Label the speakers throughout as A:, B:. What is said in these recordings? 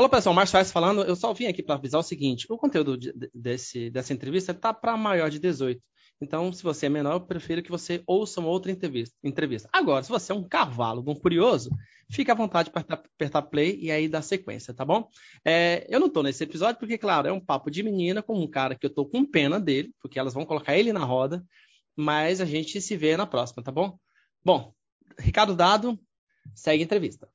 A: Olá pessoal, Márcio Faz falando. Eu só vim aqui para avisar o seguinte: o conteúdo de, desse, dessa entrevista está para maior de 18. Então, se você é menor, eu prefiro que você ouça uma outra entrevista. entrevista. Agora, se você é um cavalo, um curioso, fique à vontade para apertar play e aí dar sequência, tá bom? É, eu não estou nesse episódio porque, claro, é um papo de menina com um cara que eu estou com pena dele, porque elas vão colocar ele na roda, mas a gente se vê na próxima, tá bom? Bom, Ricardo dado, segue a entrevista.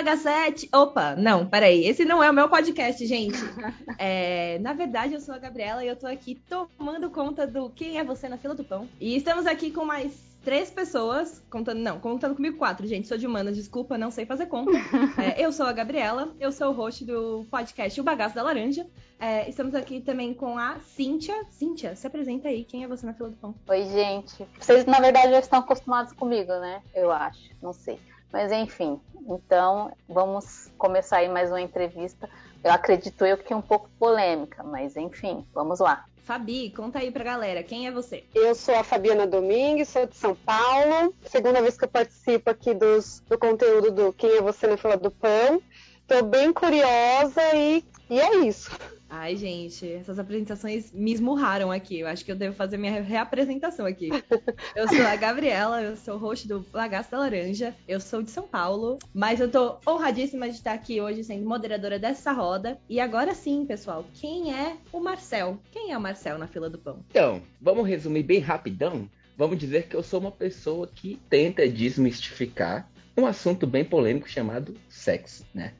B: Bagacete. Opa, não, peraí. Esse não é o meu podcast, gente. É, na verdade, eu sou a Gabriela e eu tô aqui tomando conta do Quem é Você na Fila do Pão. E estamos aqui com mais três pessoas, contando, não, contando comigo quatro, gente, sou de humana, desculpa, não sei fazer conta. É, eu sou a Gabriela, eu sou o host do podcast O Bagaço da Laranja. É, estamos aqui também com a Cíntia. Cíntia, se apresenta aí, quem é você na fila do pão?
C: Oi, gente. Vocês, na verdade, já estão acostumados comigo, né? Eu acho, não sei. Mas enfim, então vamos começar aí mais uma entrevista. Eu acredito eu que é um pouco polêmica, mas enfim, vamos lá.
B: Fabi, conta aí pra galera, quem é você?
D: Eu sou a Fabiana Domingues, sou de São Paulo. Segunda vez que eu participo aqui dos, do conteúdo do Quem é Você na Fila do Pão. Tô bem curiosa e, e é isso.
B: Ai, gente, essas apresentações me esmurraram aqui. Eu acho que eu devo fazer minha reapresentação aqui. Eu sou a Gabriela, eu sou host do Lagaço da Laranja, eu sou de São Paulo, mas eu tô honradíssima de estar aqui hoje sendo moderadora dessa roda. E agora sim, pessoal, quem é o Marcel? Quem é o Marcel na fila do pão?
E: Então, vamos resumir bem rapidão? Vamos dizer que eu sou uma pessoa que tenta desmistificar um assunto bem polêmico chamado sexo, né?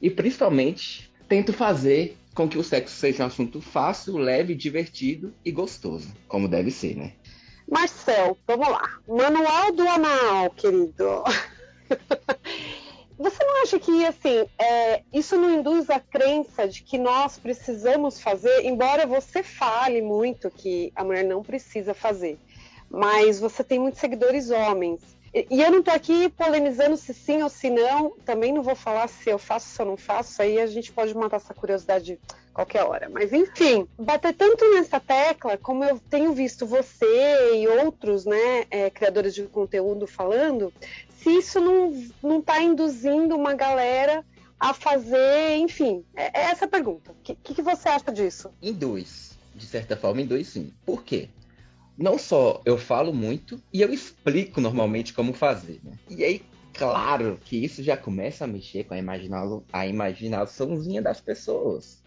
E: E principalmente tento fazer com que o sexo seja um assunto fácil, leve, divertido e gostoso, como deve ser, né?
D: Marcel, vamos lá. Manual do anal, querido. Você não acha que assim é, isso não induz a crença de que nós precisamos fazer, embora você fale muito que a mulher não precisa fazer, mas você tem muitos seguidores homens e eu não estou aqui polemizando se sim ou se não, também não vou falar se eu faço se eu não faço, aí a gente pode matar essa curiosidade qualquer hora. Mas enfim, bater tanto nessa tecla, como eu tenho visto você e outros né, é, criadores de conteúdo falando, se isso não está induzindo uma galera a fazer, enfim, é, é essa a pergunta. O que, que, você acha disso?
E: Induz, de certa forma, induz sim. Por quê? Não só eu falo muito, e eu explico normalmente como fazer. Né? E aí, claro que isso já começa a mexer com a, imagina a imaginaçãozinha das pessoas.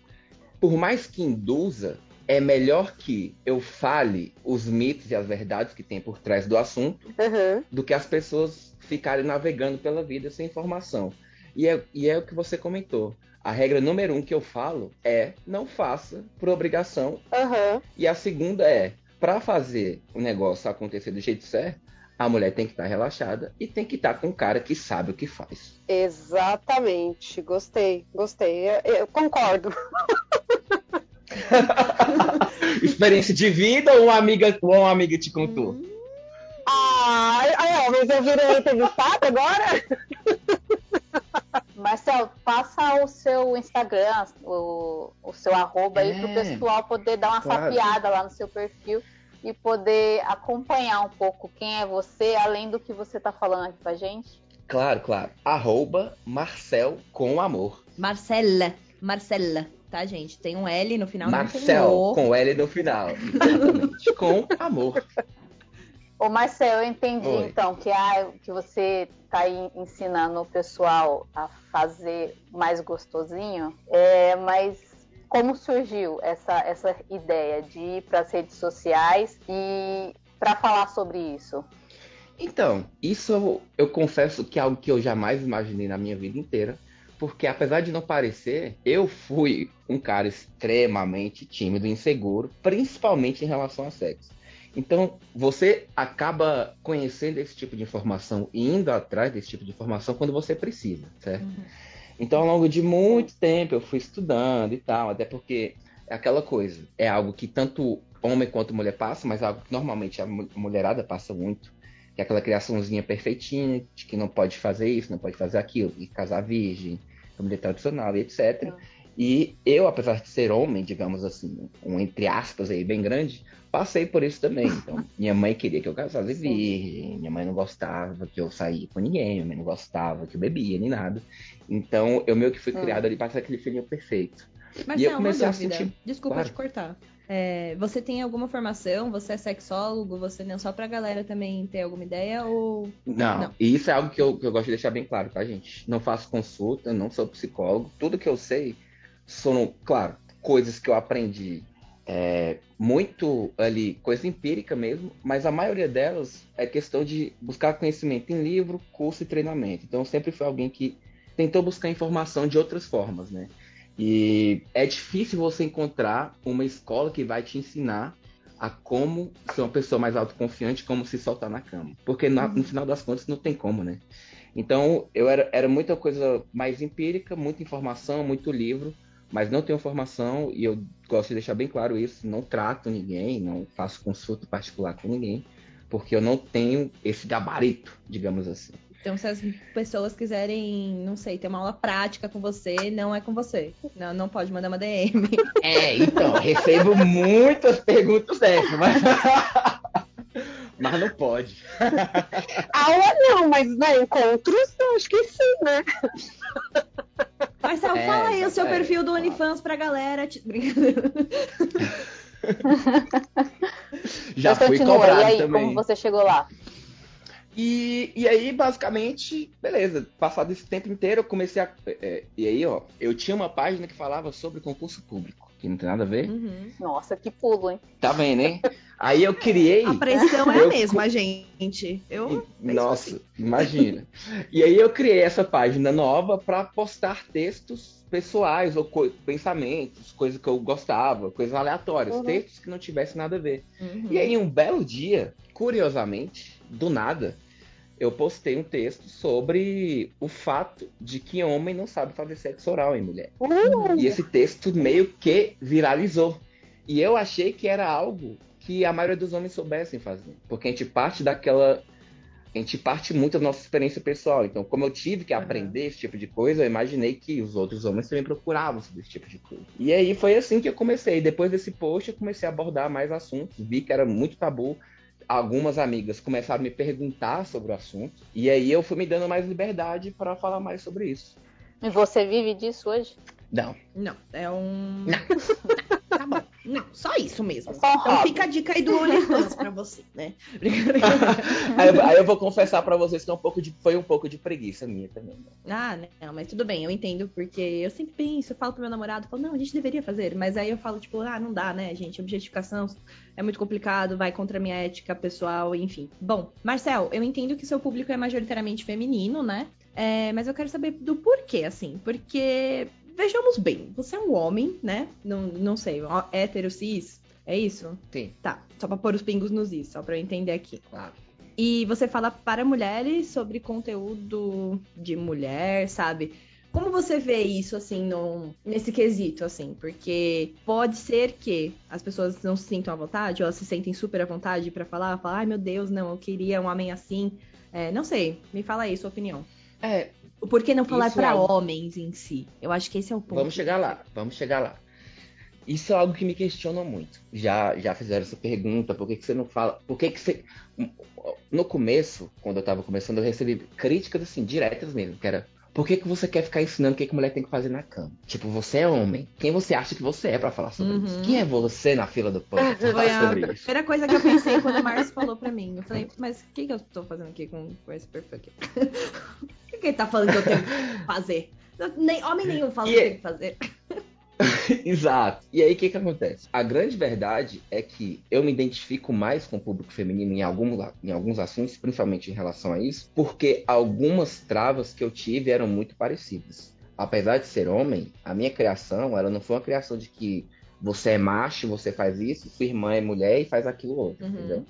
E: Por mais que induza, é melhor que eu fale os mitos e as verdades que tem por trás do assunto uhum. do que as pessoas ficarem navegando pela vida sem informação. E é, e é o que você comentou. A regra número um que eu falo é não faça por obrigação. Uhum. E a segunda é para fazer o negócio acontecer do jeito certo, a mulher tem que estar tá relaxada e tem que estar tá com um cara que sabe o que faz.
D: Exatamente. Gostei, gostei. Eu, eu concordo.
E: Experiência de vida ou uma amiga, ou uma amiga te contou? Hum.
D: Ah, mas eu virei entrevistada agora?
C: Marcel, passa o seu Instagram, o, o seu arroba é, aí pro pessoal poder dar uma claro. sapiada lá no seu perfil e poder acompanhar um pouco quem é você, além do que você tá falando aqui pra gente.
E: Claro, claro. Arroba Marcel com amor.
B: Marcela, Marcela, tá, gente? Tem um L no final.
E: Marcel com L no final. Exatamente. com amor.
C: Ô Marcel, eu entendi Oi. então que, ah, que você está ensinando o pessoal a fazer mais gostosinho, é, mas como surgiu essa, essa ideia de ir para as redes sociais e para falar sobre isso?
E: Então, isso eu, eu confesso que é algo que eu jamais imaginei na minha vida inteira, porque apesar de não parecer, eu fui um cara extremamente tímido e inseguro, principalmente em relação a sexo. Então, você acaba conhecendo esse tipo de informação e indo atrás desse tipo de informação quando você precisa, certo? Uhum. Então, ao longo de muito tempo, eu fui estudando e tal, até porque é aquela coisa, é algo que tanto homem quanto mulher passa, mas é algo que normalmente a mulherada passa muito, que é aquela criaçãozinha perfeitinha, de que não pode fazer isso, não pode fazer aquilo, e casar virgem, família tradicional e etc. Uhum. E eu, apesar de ser homem, digamos assim, um entre aspas aí bem grande, passei por isso também. Então, minha mãe queria que eu casasse virgem, minha mãe não gostava que eu saía com ninguém, minha mãe não gostava que eu bebia nem nada. Então, eu meio que fui hum. criado ali para ser aquele filhinho perfeito.
B: Mas e eu comecei a sentir. Desculpa claro. te cortar. É, você tem alguma formação? Você é sexólogo? Você não só pra galera também ter alguma ideia ou
E: não? não. E isso é algo que eu, que eu gosto de deixar bem claro, tá, gente? Não faço consulta, não sou psicólogo. Tudo que eu sei são, claro, coisas que eu aprendi é, muito ali, coisa empírica mesmo, mas a maioria delas é questão de buscar conhecimento em livro, curso e treinamento. Então, sempre fui alguém que tentou buscar informação de outras formas, né? E é difícil você encontrar uma escola que vai te ensinar a como ser uma pessoa mais autoconfiante, como se soltar na cama. Porque no, no final das contas não tem como, né? Então eu era, era muita coisa mais empírica, muita informação, muito livro, mas não tenho formação e eu gosto de deixar bem claro isso. Não trato ninguém, não faço consulta particular com ninguém, porque eu não tenho esse gabarito, digamos assim.
B: Então, se as pessoas quiserem, não sei, ter uma aula prática com você, não é com você. Não, não pode mandar uma DM.
E: É, então, recebo muitas perguntas dessas, mas. mas não pode.
D: Aula não, mas né, encontros, eu acho que sim, né?
B: Marcelo, é, fala aí o seu é, perfil do OnlyFans pra galera.
E: Já fui cobrado e aí, também.
C: como você chegou lá?
E: E, e aí, basicamente, beleza. Passado esse tempo inteiro, eu comecei a. É, e aí, ó, eu tinha uma página que falava sobre concurso público, que não tem nada a ver.
C: Uhum. Nossa, que pulo, hein?
E: Tá vendo, hein? Aí eu criei.
B: A pressão é a mesma, gente. Eu.
E: Nossa, assim. imagina. E aí eu criei essa página nova para postar textos pessoais ou co pensamentos, coisas que eu gostava, coisas aleatórias, uhum. textos que não tivessem nada a ver. Uhum. E aí, um belo dia, curiosamente, do nada, eu postei um texto sobre o fato de que homem não sabe fazer sexo oral em mulher. Uh! E esse texto meio que viralizou. E eu achei que era algo que a maioria dos homens soubessem fazer. Porque a gente parte daquela. A gente parte muito da nossa experiência pessoal. Então, como eu tive que aprender esse tipo de coisa, eu imaginei que os outros homens também procuravam esse tipo de coisa. E aí foi assim que eu comecei. Depois desse post, eu comecei a abordar mais assuntos. Vi que era muito tabu algumas amigas começaram a me perguntar sobre o assunto. E aí eu fui me dando mais liberdade para falar mais sobre isso.
C: E você vive disso hoje?
E: Não.
B: Não, é um. Não. tá bom. Não, só isso mesmo. Só então fica a dica aí do OnlyFans pra você, né?
E: aí, aí, eu vou confessar pra vocês que é um pouco de, foi um pouco de preguiça minha também. Né?
B: Ah, não, mas tudo bem, eu entendo, porque eu sempre penso, eu falo pro meu namorado, falo, não, a gente deveria fazer, mas aí eu falo, tipo, ah, não dá, né, gente? Objetificação é muito complicado, vai contra a minha ética pessoal, enfim. Bom, Marcel, eu entendo que seu público é majoritariamente feminino, né? É, mas eu quero saber do porquê, assim, porque vejamos bem, você é um homem, né? Não, não sei, hétero, cis, é isso?
E: Sim.
B: Tá, só pra pôr os pingos nos is, só pra eu entender aqui.
E: Claro.
B: E você fala para mulheres sobre conteúdo de mulher, sabe? Como você vê isso, assim, no, nesse quesito, assim? Porque pode ser que as pessoas não se sintam à vontade, ou elas se sentem super à vontade para falar, falar, ai meu Deus, não, eu queria um homem assim. É, não sei, me fala aí sua opinião.
E: É,
B: por que não falar para é algo... homens em si? Eu acho que esse é o ponto.
E: Vamos chegar lá, vamos chegar lá. Isso é algo que me questiona muito. Já, já fizeram essa pergunta, por que, que você não fala? Por que, que você. No começo, quando eu tava começando, eu recebi críticas assim, diretas mesmo, que era. Por que, que você quer ficar ensinando o que, que mulher tem que fazer na cama? Tipo, você é homem. Quem você acha que você é para falar sobre uhum. isso? Quem é você na fila do pão?
B: Foi a primeira coisa que eu pensei quando o Márcio falou pra mim. Eu falei, mas o que, que eu tô fazendo aqui com, com esse perfil aqui? Que ele tá falando que eu tenho que fazer? Nem, homem nenhum fala e que eu tenho que fazer.
E: Exato. E aí o que, que acontece? A grande verdade é que eu me identifico mais com o público feminino em, algum, em alguns assuntos, principalmente em relação a isso, porque algumas travas que eu tive eram muito parecidas. Apesar de ser homem, a minha criação, ela não foi uma criação de que você é macho, você faz isso, sua irmã é mulher e faz aquilo outro, uhum. entendeu?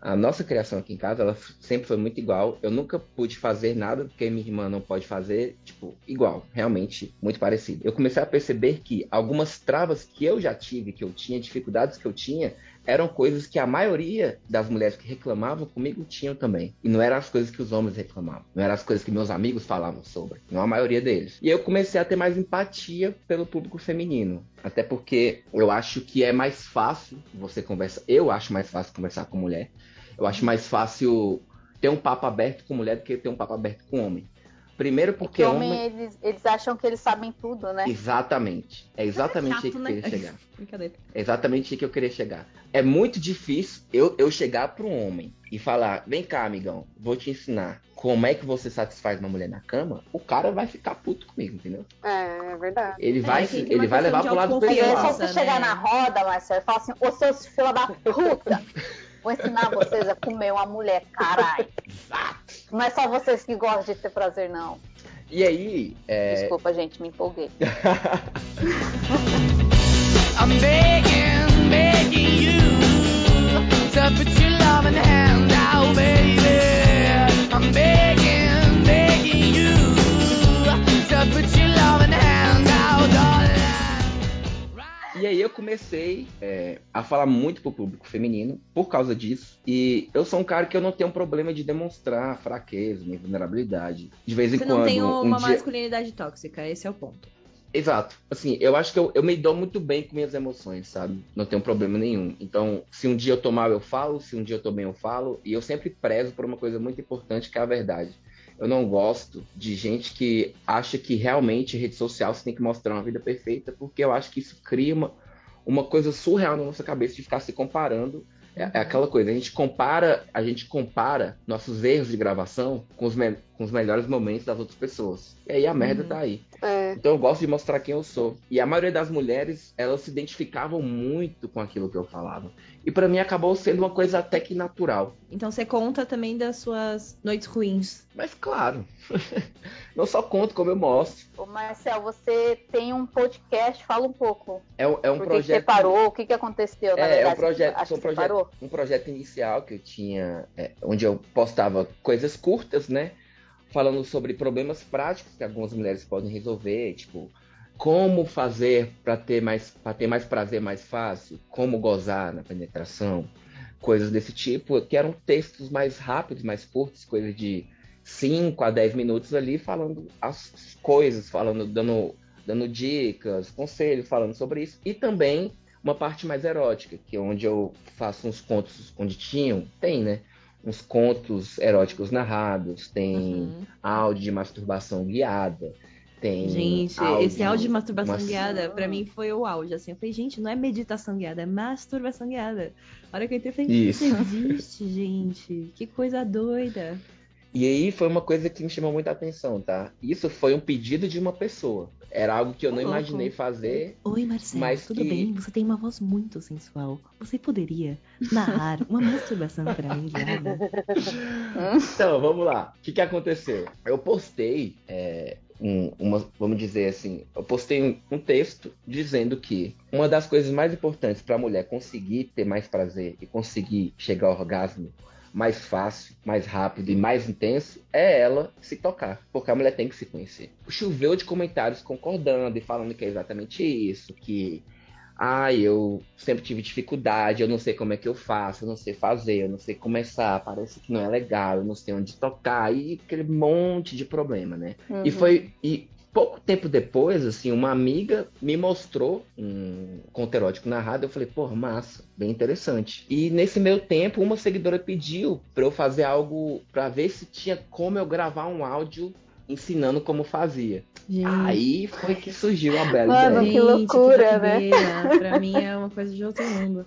E: A nossa criação aqui em casa, ela sempre foi muito igual. Eu nunca pude fazer nada que minha irmã não pode fazer, tipo, igual, realmente muito parecido. Eu comecei a perceber que algumas travas que eu já tive, que eu tinha, dificuldades que eu tinha, eram coisas que a maioria das mulheres que reclamavam comigo tinham também. E não eram as coisas que os homens reclamavam. Não eram as coisas que meus amigos falavam sobre. Não a maioria deles. E eu comecei a ter mais empatia pelo público feminino. Até porque eu acho que é mais fácil você conversar. Eu acho mais fácil conversar com mulher. Eu acho mais fácil ter um papo aberto com mulher do que ter um papo aberto com homem. Primeiro porque,
C: Porque homem,
E: homem...
C: eles, eles acham que eles sabem tudo, né?
E: Exatamente. É exatamente
B: Chato,
E: aí que eu
B: né?
E: queria chegar.
B: Brincadeira.
E: É exatamente aí que eu queria chegar. É muito difícil eu, eu chegar para um homem e falar: vem cá, amigão, vou te ensinar como é que você satisfaz uma mulher na cama. O cara vai ficar puto comigo, entendeu?
D: É, é verdade.
E: Ele vai,
B: tem que
E: ele vai levar pro lado
C: Porque aí,
B: autoconfiança.
C: se
E: pessoal.
C: você
B: né?
C: chegar na roda, Marcelo, e falar assim, ô seus fila da puta, vou ensinar vocês a comer uma mulher, caralho.
E: Exato.
C: Não é só vocês que gostam de ter prazer, não.
E: E aí, é,
C: Desculpa, gente, me empolguei.
F: I'm begging, begging you to put your loving hand
E: E aí eu comecei é, a falar muito pro público feminino por causa disso. E eu sou um cara que eu não tenho problema de demonstrar fraqueza, minha vulnerabilidade. De vez em
B: Você
E: quando.
B: não tem
E: um
B: uma
E: dia...
B: masculinidade tóxica, esse é o ponto.
E: Exato. Assim, eu acho que eu, eu me dou muito bem com minhas emoções, sabe? Não tenho problema nenhum. Então, se um dia eu tô mal, eu falo. Se um dia eu tô bem, eu falo. E eu sempre prezo por uma coisa muito importante, que é a verdade. Eu não gosto de gente que acha que realmente rede social você tem que mostrar uma vida perfeita, porque eu acho que isso cria uma, uma coisa surreal na nossa cabeça de ficar se comparando. É, é aquela coisa, a gente compara, a gente compara nossos erros de gravação com os, me- com os melhores momentos das outras pessoas. E aí a merda
B: Uhum.
E: tá aí.
D: É.
E: Então eu gosto de mostrar quem eu sou. E a maioria das mulheres, elas se identificavam muito com aquilo que eu falava. E pra mim acabou sendo uma coisa até que natural.
B: Então você conta também das suas noites ruins.
E: Mas claro, não só conto como eu mostro.
C: Ô, Marcel, você tem um podcast, fala um pouco.
E: É, um- é um
C: Por que que
E: projeto.
C: você parou? O que, que aconteceu, na
E: É, é um projeto,
C: Acho
E: foi um
C: que
E: projeto, um projeto inicial que eu tinha, é, onde eu postava coisas curtas, né? Falando sobre problemas práticos que algumas mulheres podem resolver, tipo, como fazer para ter mais para ter mais prazer mais fácil, como gozar na penetração, coisas desse tipo, que eram textos mais rápidos, mais curtos, coisas de 5 a 10 minutos ali falando as coisas, falando dando dando dicas, conselhos, falando sobre isso e também uma parte mais erótica, que é onde eu faço uns contos, onde tinham, tem, né? Uns contos eróticos narrados, tem
B: Uhum.
E: áudio de masturbação guiada, tem.
B: Gente,
E: áudio,
B: esse áudio de masturbação guiada, pra mim foi o auge. Assim, eu falei, gente, não é meditação guiada, é masturbação guiada. A hora que eu entrei, eu falei,
E: Isso.
B: isso existe, gente. Que coisa doida.
E: E aí foi uma coisa que me chamou muita atenção, tá? Isso foi um pedido de uma pessoa. Era algo que eu
B: Ô,
E: não
B: louco.
E: imaginei fazer.
B: Oi, Marcelo,
E: Mas
B: tudo
E: que-
B: bem? Você tem uma voz muito sensual. Você poderia narrar uma masturbação pra mim guiada?
E: Então, vamos lá. O que, que aconteceu? Eu postei é, um- uma, vamos dizer assim, eu postei um, um texto dizendo que uma das coisas mais importantes para a mulher conseguir ter mais prazer e conseguir chegar ao orgasmo mais fácil, mais rápido e mais intenso é ela se tocar, porque a mulher tem que se conhecer. Choveu de comentários concordando e falando que é exatamente isso, que ah, eu sempre tive dificuldade, eu não sei como é que eu faço, eu não sei fazer, eu não sei começar, parece que não é legal, eu não sei onde tocar, e aquele monte de problema, né?
C: Uhum.
E: E foi. E pouco tempo depois, assim, uma amiga me mostrou um conto erótico narrado. Eu falei, pô, massa, bem interessante. E nesse meio tempo, uma seguidora pediu pra eu fazer algo pra ver se tinha como eu gravar um áudio ensinando como fazia.
B: Gente,
E: Aí foi que surgiu a bela
C: Mano,
E: ideia.
C: que loucura, né?
B: doideira. Pra mim é uma coisa de outro mundo.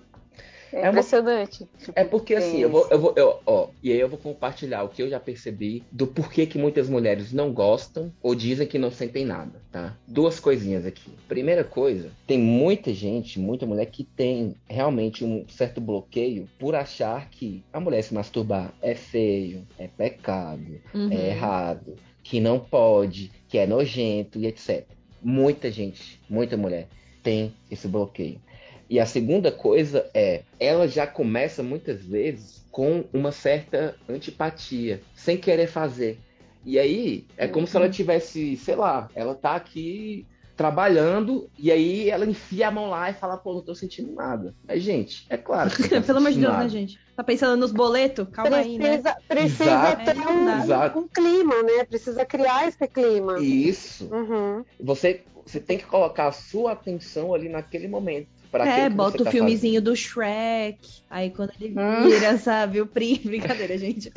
C: É
E: É uma-
C: impressionante. Tipo,
E: É porque assim, eu vou, eu vou, eu, ó, e aí eu vou compartilhar o que eu já percebi do porquê que muitas mulheres não gostam ou dizem que não sentem nada, tá? Duas coisinhas aqui. Primeira coisa, tem muita gente, muita mulher que tem realmente um certo bloqueio por achar que a mulher se masturbar é feio, é pecado,
B: Uhum.
E: é errado, que não pode, que é nojento e etc. Muita gente, muita mulher tem esse bloqueio. E a segunda coisa é, ela já começa muitas vezes com uma certa antipatia, sem querer fazer. E aí é como se ela tivesse, sei lá, ela tá aqui trabalhando, e aí ela enfia a mão lá e fala, pô, não tô sentindo nada. Mas, gente, é claro. Que tá
B: Pelo amor de Deus, né,
E: nada.
B: gente? Tá pensando nos boletos? Calma aí, né?
D: Precisa, precisa
E: Exato,
D: ter um,
E: exato.
D: um clima, né? Precisa criar esse clima.
E: Isso.
D: Uhum.
E: Você, você tem que colocar a sua atenção ali naquele momento.
B: É, bota o
E: tá
B: filmezinho do Shrek. Aí quando ele
C: Hum.
B: vira, sabe? O Pri. Brincadeira, gente.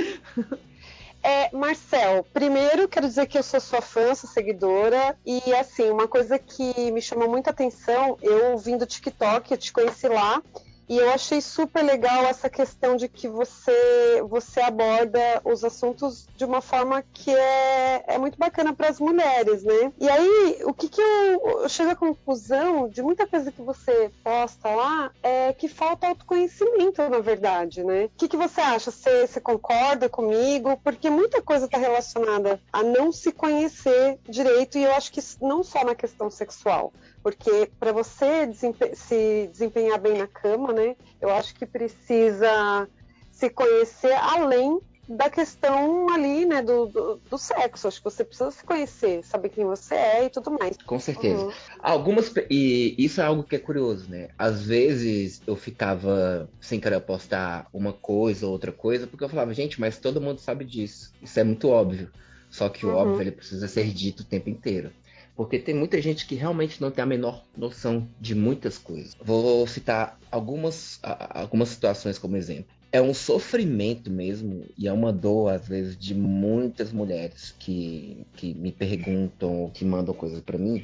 D: É, Marcel, primeiro quero dizer que eu sou sua fã, sou seguidora. E assim, uma coisa que me chamou muita atenção, eu vim do TikTok, eu te conheci lá. E eu achei super legal essa questão de que você, você aborda os assuntos de uma forma que é, é muito bacana para as mulheres, né? E aí, o que, que eu, eu chego à conclusão de muita coisa que você posta lá é que falta autoconhecimento, na verdade, né? O que, que você acha? Você, você concorda comigo? Porque muita coisa está relacionada a não se conhecer direito, e eu acho que não só na questão sexual. Porque para você desempe- se desempenhar bem na cama, né? Eu acho que precisa se conhecer além da questão ali, né, do, do, do sexo. Acho que você precisa se conhecer, saber quem você é e tudo mais.
E: Com certeza.
D: Uhum.
E: Algumas. E isso é algo que é curioso, né? Às vezes eu ficava sem querer postar uma coisa ou outra coisa, porque eu falava, gente, mas todo mundo sabe disso. Isso é muito óbvio. Só que o
D: Uhum.
E: óbvio ele precisa ser dito o tempo inteiro. Porque tem muita gente que realmente não tem a menor noção de muitas coisas. Vou citar algumas, algumas situações como exemplo. É um sofrimento mesmo e é uma dor, às vezes, de muitas mulheres que, que me perguntam ou que mandam coisas pra mim.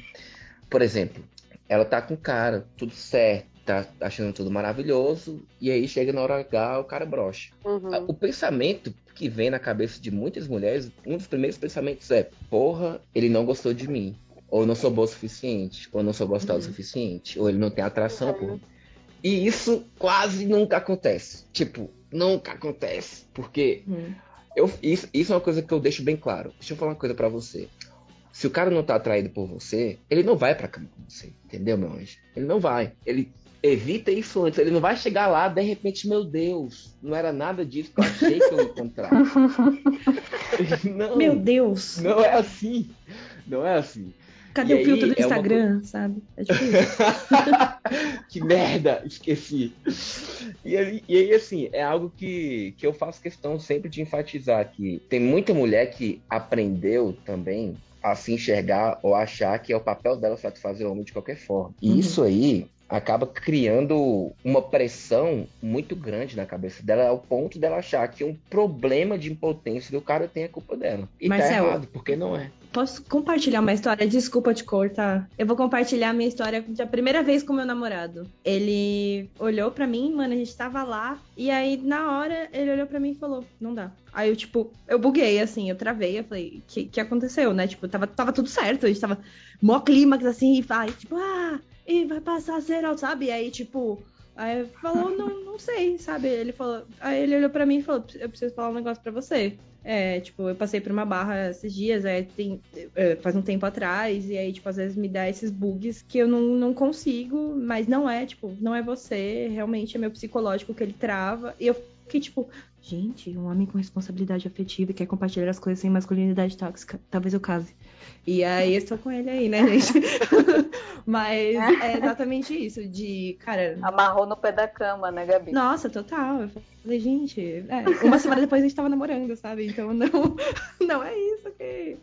E: Por exemplo, ela tá com o cara, tudo certo, tá achando tudo maravilhoso, e aí chega na hora H, o cara brocha.
D: Uhum.
E: O pensamento que vem na cabeça de muitas mulheres, um dos primeiros pensamentos é: porra, ele não gostou de mim. Ou não sou boa o suficiente, ou não sou gostosa o
B: Uhum.
E: suficiente, ou ele não tem atração por mim. E isso quase nunca acontece. Tipo, nunca acontece. Porque
B: Hum.
E: eu, isso, isso é uma coisa que eu deixo bem claro. Deixa eu falar uma coisa pra você. Se o cara não tá atraído por você, ele não vai pra cama com você. Entendeu, meu anjo? Ele não vai. Ele evita isso antes. Ele não vai chegar lá, de repente, meu Deus, não era nada disso que eu achei que eu ia encontrar. não,
B: Meu Deus.
E: não é assim. Não é assim.
B: Cadê
E: E
B: o filtro do
E: é uma
B: Instagram, sabe? É tipo isso.
E: que merda, esqueci. E aí, e aí, assim, é algo que, que eu faço questão sempre de enfatizar que tem muita mulher que aprendeu também a se enxergar ou achar que é o papel dela satisfazer o homem de qualquer forma. E
B: Uhum.
E: isso aí acaba criando uma pressão muito grande na cabeça dela, ao ponto dela achar que um problema de impotência do cara tem a culpa dela. E tá
B: Marcelo,
E: errado, porque não é.
B: Posso compartilhar uma história? Desculpa te cortar. Eu vou compartilhar a minha história da primeira vez com meu namorado. Ele olhou pra mim, mano, a gente tava lá. E aí, na hora, ele olhou pra mim e falou: Não dá. Aí eu, tipo, eu buguei, assim, eu travei. Eu falei: O que, que aconteceu, né? Tipo, tava, tava tudo certo. A gente tava mó clímax, assim, e vai, tipo, ah, e vai passar ser, sabe? E aí, tipo. Aí falou, não, não sei, sabe? Ele falou. Aí ele olhou pra mim e falou: Eu preciso falar um negócio pra você. É, tipo, eu passei por uma barra esses dias, é, tem, é, faz um tempo atrás, e aí, tipo, às vezes me dá esses bugs que eu não, não consigo, mas não é, tipo, não é você, realmente é meu psicológico que ele trava. E eu fiquei, tipo, gente, um homem com responsabilidade afetiva e quer compartilhar as coisas sem masculinidade tóxica, talvez eu case. E aí eu estou com ele aí, né, gente? mas é exatamente isso, de, cara,
C: Amarrou no pé da cama, né, Gabi?
B: nossa, total. Eu falei, gente, é, uma semana depois a gente tava namorando, sabe? Então não, não é isso que,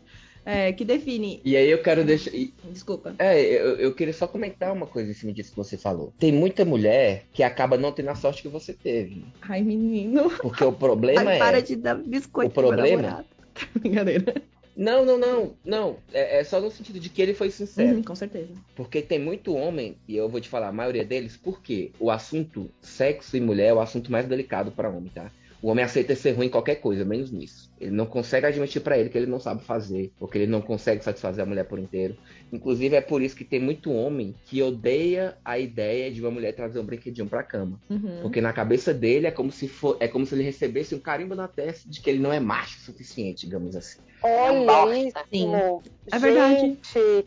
B: é, que define.
E: E aí eu quero deixar.
B: Desculpa.
E: É, eu, eu queria só comentar uma coisa em cima disso que você falou. Tem muita mulher que acaba não tendo a sorte que você teve.
B: Ai, menino.
E: Porque o problema
B: Ai,
E: é.
B: para de dar biscoito
E: o problema-
B: namorado. Brincadeira.
E: Não, não, não, não. É, é só no sentido de que ele foi sincero.
B: Uhum, com certeza.
E: Porque tem muito homem, e eu vou te falar, a maioria deles, porque o assunto sexo e mulher é o assunto mais delicado para homem, tá? O homem aceita ser ruim em qualquer coisa, menos nisso. Ele não consegue admitir pra ele que ele não sabe fazer, ou que ele não consegue satisfazer a mulher por inteiro. Inclusive é por isso que tem muito homem que odeia a ideia de uma mulher trazer um brinquedinho pra cama.
B: Uhum.
E: Porque na cabeça dele é como se for, é como se ele recebesse um carimbo na testa de que ele não é macho o suficiente, digamos assim.
D: Olha
C: bosta.
D: isso.
B: Sim. É
D: Gente,
B: verdade.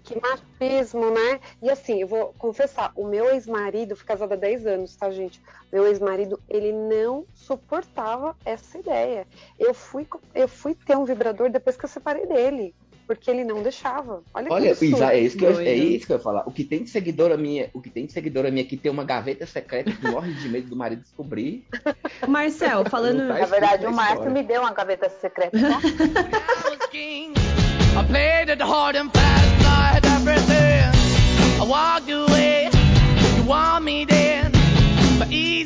D: que machismo, né? E assim, eu vou confessar, o meu ex-marido, fui casada há 10 anos, tá, gente? Meu ex-marido, ele não suportava essa ideia. Eu fui, eu fui ter um vibrador depois que eu separei dele. Porque ele não deixava. Olha,
E: Olha. Isa, é isso, que eu, é isso que eu ia falar. O que tem de seguidora minha, o que tem de seguidora minha que tem uma gaveta secreta que morre de medo do marido descobrir.
B: Marcel, falando.
E: Tá
C: Na verdade, o Márcio me deu uma gaveta secreta. tá?
F: I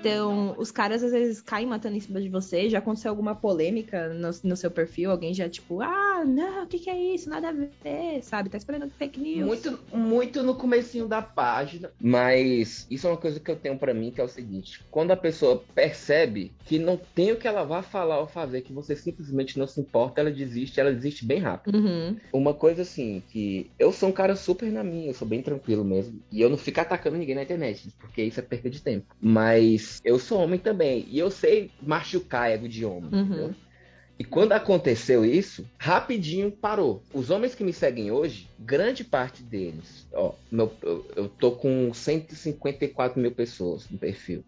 B: Então, os caras às vezes caem matando em cima de você. Já aconteceu alguma polêmica no, no seu perfil? Alguém já, tipo, ah, não, o que, que é isso? Nada a ver, sabe? Tá esperando fake news.
E: Muito, muito no comecinho da página. Mas isso é uma coisa que eu tenho pra mim, que é o seguinte. Quando a pessoa percebe que não tem o que ela vá falar ou fazer, que você simplesmente não se importa, ela desiste, ela desiste bem rápido.
B: Uhum.
E: Uma coisa assim, que eu sou um cara super na minha, eu sou bem tranquilo mesmo. E eu não fico atacando ninguém na internet, porque isso é perda de tempo. Mas eu sou homem também. E eu sei machucar ego de homem,
B: Uhum.
E: entendeu? E quando aconteceu isso, rapidinho parou. Os homens que me seguem hoje, grande parte deles, ó, meu- eu, eu tô com 154 mil pessoas no perfil.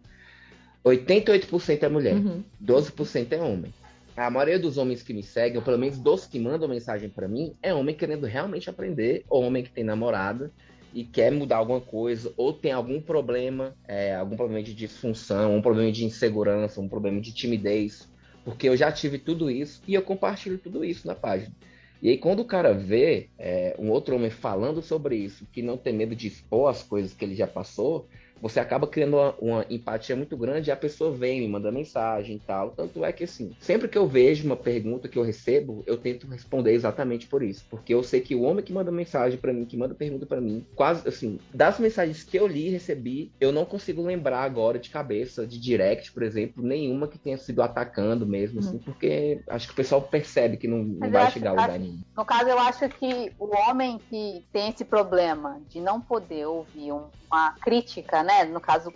E: 88% é mulher.
B: Uhum.
E: 12% é homem. A maioria dos homens que me seguem, ou pelo menos dos que mandam mensagem pra mim, é homem querendo realmente aprender, ou homem que tem namorada e quer mudar alguma coisa, ou tem algum problema, é, algum problema de disfunção, um problema de insegurança, um problema de timidez, porque eu já tive tudo isso e eu compartilho tudo isso na página. E aí, quando o cara vê é, um outro homem falando sobre isso, que não tem medo de expor as coisas que ele já passou, você acaba criando uma, uma empatia muito grande e a pessoa vem, me manda mensagem e tal. Tanto é que, assim, sempre que eu vejo uma pergunta que eu recebo, eu tento responder exatamente por isso. Porque eu sei que o homem que manda mensagem pra mim, que manda pergunta pra mim, quase, assim, das mensagens que eu li e recebi, eu não consigo lembrar agora de cabeça, de direct, por exemplo, nenhuma que tenha sido atacando mesmo, assim, porque acho que o pessoal percebe que não, não vai
C: acho-
E: chegar a lugar nenhum.
C: No caso, eu acho que o homem que tem esse problema de não poder ouvir um- uma crítica, né? No caso,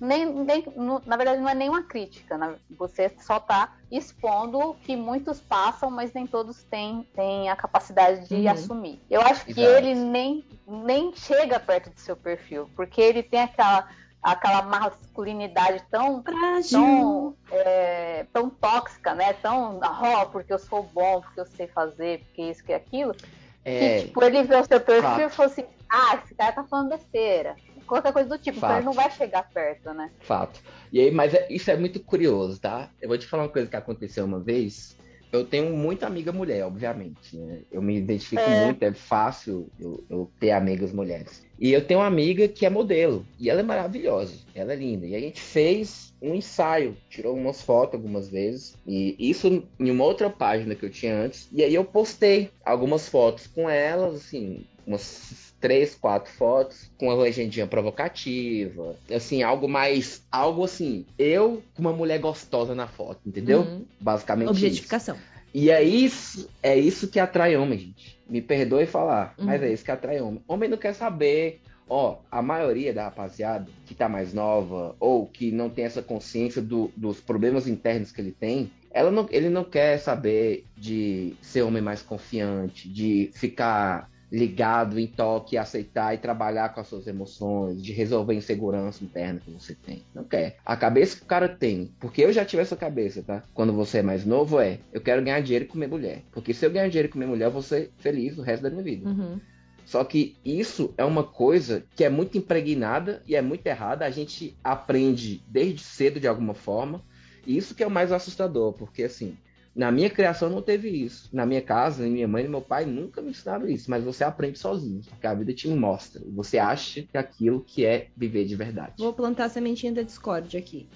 C: nem, nem- no- na verdade não é nenhuma crítica, né? você só está expondo o que muitos passam, mas nem todos têm, têm a capacidade de
B: Uhum.
C: assumir. Eu acho que
E: Exato.
C: ele nem, nem chega perto do seu perfil, porque ele tem aquela, aquela masculinidade tão
B: Frágil.
C: tão, é, tão tóxica, né? Tão, ó, porque eu sou bom, porque eu sei fazer, porque isso, que aquilo.
E: É,
C: Que, tipo, ele vê o seu perfil e falou assim, ah, esse cara tá falando besteira. Qualquer coisa do tipo, então ele não vai chegar perto, né?
E: Fato. E aí, mas é- isso é muito curioso, tá? Eu vou te falar uma coisa que aconteceu uma vez. Eu tenho muita amiga mulher, obviamente. né? Eu me identifico
C: É.
E: muito, é fácil eu, eu ter amigas mulheres. E eu tenho uma amiga que é modelo, e ela é maravilhosa, ela é linda. E a gente fez um ensaio, tirou umas fotos algumas vezes, e isso em uma outra página que eu tinha antes. E aí eu postei algumas fotos com elas, assim, umas três, quatro fotos com uma legendinha provocativa, assim, algo mais, algo assim, eu com uma mulher gostosa na foto, entendeu?
B: Uhum.
E: Basicamente isso.
B: Objetificação.
E: E é isso, é isso que atrai homem, gente. Me perdoe falar,
B: Uhum.
E: mas é isso que atrai homem. Homem não quer saber. Ó, a maioria da rapaziada que tá mais nova ou que não tem essa consciência do- dos problemas internos que ele tem, ela não, ele não quer saber de ser homem mais confiante, de ficar ligado em toque, aceitar e trabalhar com as suas emoções, de resolver a insegurança interna que você tem. Não quer. A cabeça que o cara tem, porque eu já tive essa cabeça, tá? Quando você é mais novo, é eu quero ganhar dinheiro e comer mulher. Porque se eu ganhar dinheiro e comer mulher, eu vou ser feliz o resto da minha vida.
B: Uhum.
E: Só que isso é uma coisa que é muito impregnada e é muito errada. A gente aprende desde cedo de alguma forma. E isso que é o mais assustador, porque assim, na minha criação não teve isso. Na minha casa, minha mãe nem meu pai nunca me ensinaram isso. Mas você aprende sozinho, porque a vida te mostra. E você acha que aquilo que é viver de verdade.
B: Vou plantar a sementinha da Discord aqui.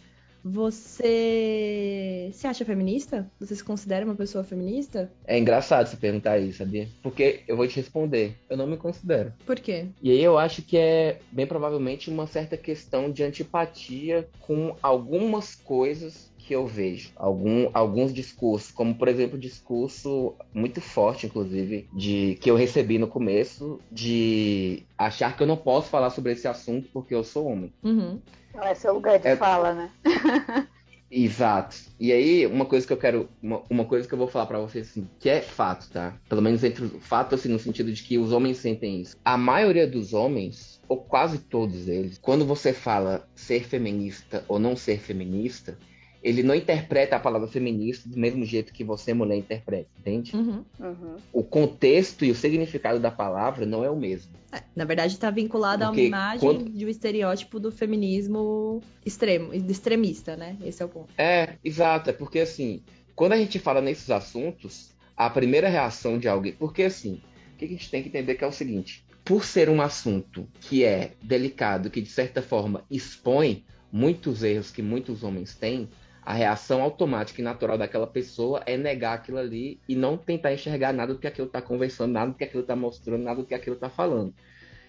B: Você se acha feminista? Você se considera uma pessoa feminista?
E: É engraçado você perguntar isso, sabia? Porque eu vou te responder. Eu não me considero.
B: Por quê?
E: E aí eu acho que é bem provavelmente uma certa questão de antipatia com algumas coisas que eu vejo. Algum, alguns discursos, como por exemplo o discurso muito forte, inclusive, de que eu recebi no começo, de achar que eu não posso falar sobre esse assunto porque eu sou homem.
B: Uhum.
C: Não é seu lugar de
E: É-
C: fala, né?
E: Exato. E aí, uma coisa que eu quero. Uma, uma coisa que eu vou falar pra vocês, assim, que é fato, tá? Pelo menos entre fato, assim, no sentido de que os homens sentem isso. A maioria dos homens, ou quase todos eles, quando você fala ser feminista ou não ser feminista, ele não interpreta a palavra feminista do mesmo jeito que você, mulher, interpreta, entende?
B: Uhum.
C: Uhum.
E: O contexto e o significado da palavra não é o mesmo.
B: É, na verdade, está vinculado a uma
E: Porque
B: imagem
E: quando-
B: de um estereótipo do feminismo extremo, extremista, né? Esse é o ponto.
E: É, exato. É porque assim, quando a gente fala nesses assuntos, a primeira reação de alguém. Porque assim, o que a gente tem que entender que é o seguinte: por ser um assunto que é delicado, que de certa forma expõe muitos erros que muitos homens têm, a reação automática e natural daquela pessoa é negar aquilo ali e não tentar enxergar nada do que aquilo está conversando, nada do que aquilo está mostrando, nada do que aquilo está falando.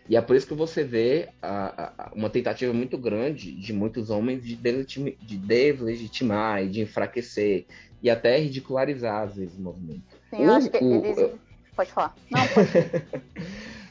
E: E é por isso que você vê a- a- uma tentativa muito grande de muitos homens de, de deslegitimar e de enfraquecer e até ridicularizar às vezes o movimento.
C: Sim, eu
E: O-
C: acho que
E: o-
C: eles.
E: eu-
C: Pode falar. Não, pode.